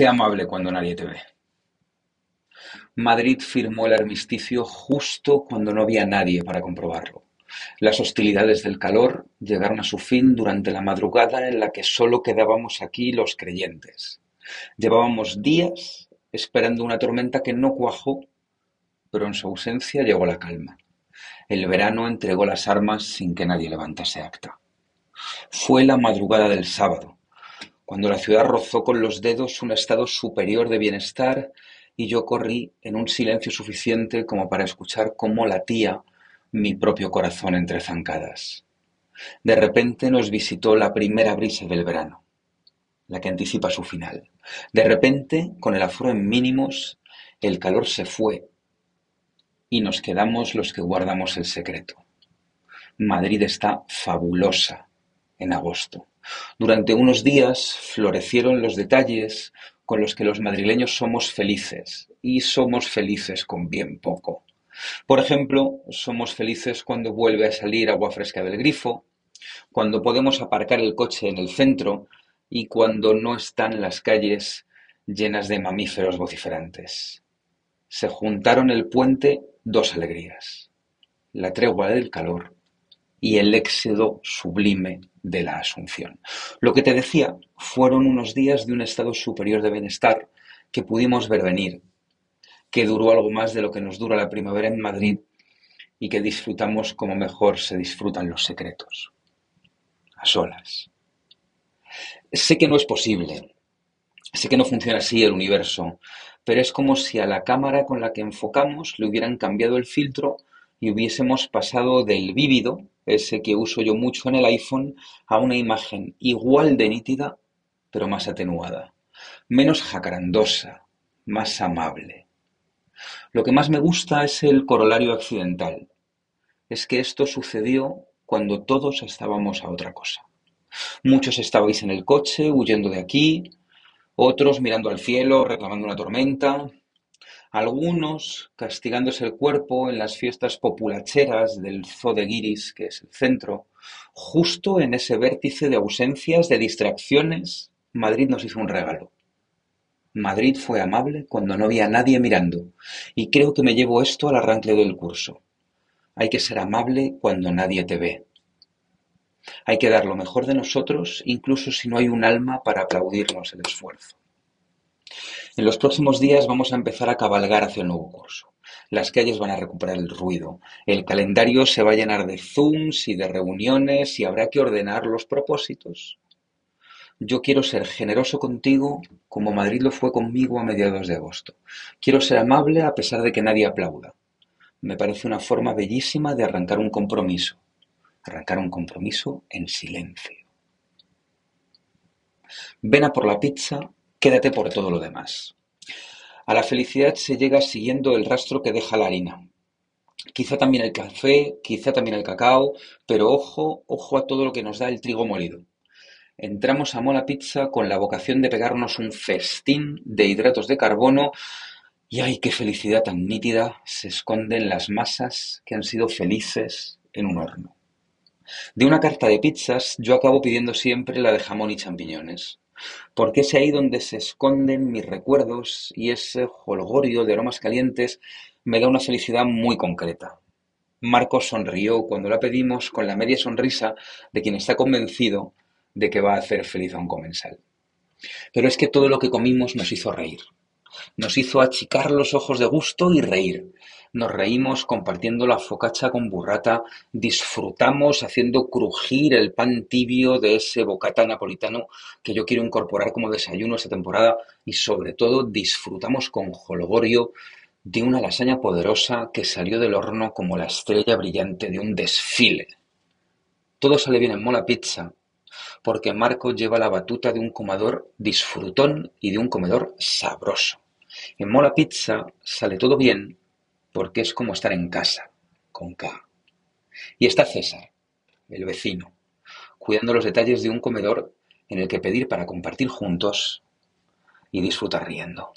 Sé amable cuando nadie te ve. Madrid firmó el armisticio justo cuando no había nadie para comprobarlo. Las hostilidades del calor llegaron a su fin durante la madrugada en la que solo quedábamos aquí los creyentes. Llevábamos días esperando una tormenta que no cuajó, pero en su ausencia llegó la calma. El verano entregó las armas sin que nadie levantase acta. Fue la madrugada del sábado, cuando la ciudad rozó con los dedos un estado superior de bienestar y yo corrí en un silencio suficiente como para escuchar cómo latía mi propio corazón entre zancadas. De repente nos visitó la primera brisa del verano, la que anticipa su final. De repente, con el aforo en mínimos, el calor se fue y nos quedamos los que guardamos el secreto. Madrid está fabulosa en agosto. Durante unos días florecieron los detalles con los que los madrileños somos felices, y somos felices con bien poco. Por ejemplo, somos felices cuando vuelve a salir agua fresca del grifo, cuando podemos aparcar el coche en el centro y cuando no están las calles llenas de mamíferos vociferantes. Se juntaron el puente dos alegrías, la tregua del calor y el éxodo sublime de la Asunción. Lo que te decía fueron unos días de un estado superior de bienestar que pudimos ver venir, que duró algo más de lo que nos dura la primavera en Madrid y que disfrutamos como mejor se disfrutan los secretos, a solas. Sé que no es posible, sé que no funciona así el universo, pero es como si a la cámara con la que enfocamos le hubieran cambiado el filtro y hubiésemos pasado del vívido, ese que uso yo mucho en el iPhone, a una imagen igual de nítida, pero más atenuada, menos jacarandosa, más amable. Lo que más me gusta es el corolario accidental. Es que esto sucedió cuando todos estábamos a otra cosa. Muchos estabais en el coche, huyendo de aquí, otros mirando al cielo, reclamando una tormenta, algunos castigándose el cuerpo en las fiestas populacheras del Zoo de Guiris, que es el centro, justo en ese vértice de ausencias, de distracciones, Madrid nos hizo un regalo. Madrid fue amable cuando no había nadie mirando, y creo que me llevo esto al arranque del curso. Hay que ser amable cuando nadie te ve. Hay que dar lo mejor de nosotros, incluso si no hay un alma para aplaudirnos el esfuerzo. En los próximos días vamos a empezar a cabalgar hacia el nuevo curso. Las calles van a recuperar el ruido, el calendario se va a llenar de zooms y de reuniones y habrá que ordenar los propósitos. Yo quiero ser generoso contigo como Madrid lo fue conmigo a mediados de agosto. Quiero ser amable a pesar de que nadie aplauda. Me parece una forma bellísima de arrancar un compromiso. Arrancar un compromiso en silencio. Ven a por la pizza Quédate por todo lo demás. A la felicidad se llega siguiendo el rastro que deja la harina. Quizá también el café, quizá también el cacao, pero ojo, ojo a todo lo que nos da el trigo molido. Entramos a Mola Pizza con la vocación de pegarnos un festín de hidratos de carbono y ay, qué felicidad tan nítida se esconde en las masas que han sido felices en un horno. De una carta de pizzas yo acabo pidiendo siempre la de jamón y champiñones porque es ahí donde se esconden mis recuerdos y ese jolgorio de aromas calientes me da una felicidad muy concreta. Marcos sonrió cuando la pedimos con la media sonrisa de quien está convencido de que va a hacer feliz a un comensal. Pero es que todo lo que comimos nos hizo reír. Nos hizo achicar los ojos de gusto y reír. Nos reímos compartiendo la focacha con burrata, disfrutamos haciendo crujir el pan tibio de ese bocata napolitano que yo quiero incorporar como desayuno esta temporada y sobre todo disfrutamos con jolgorio de una lasaña poderosa que salió del horno como la estrella brillante de un desfile. Todo sale bien en Mola Pizza porque Marco lleva la batuta de un comedor disfrutón y de un comedor sabroso. En Mola Pizza sale todo bien porque es como estar en casa, con K. Y está César, el vecino, cuidando los detalles de un comedor en el que pedir para compartir juntos y disfrutar riendo.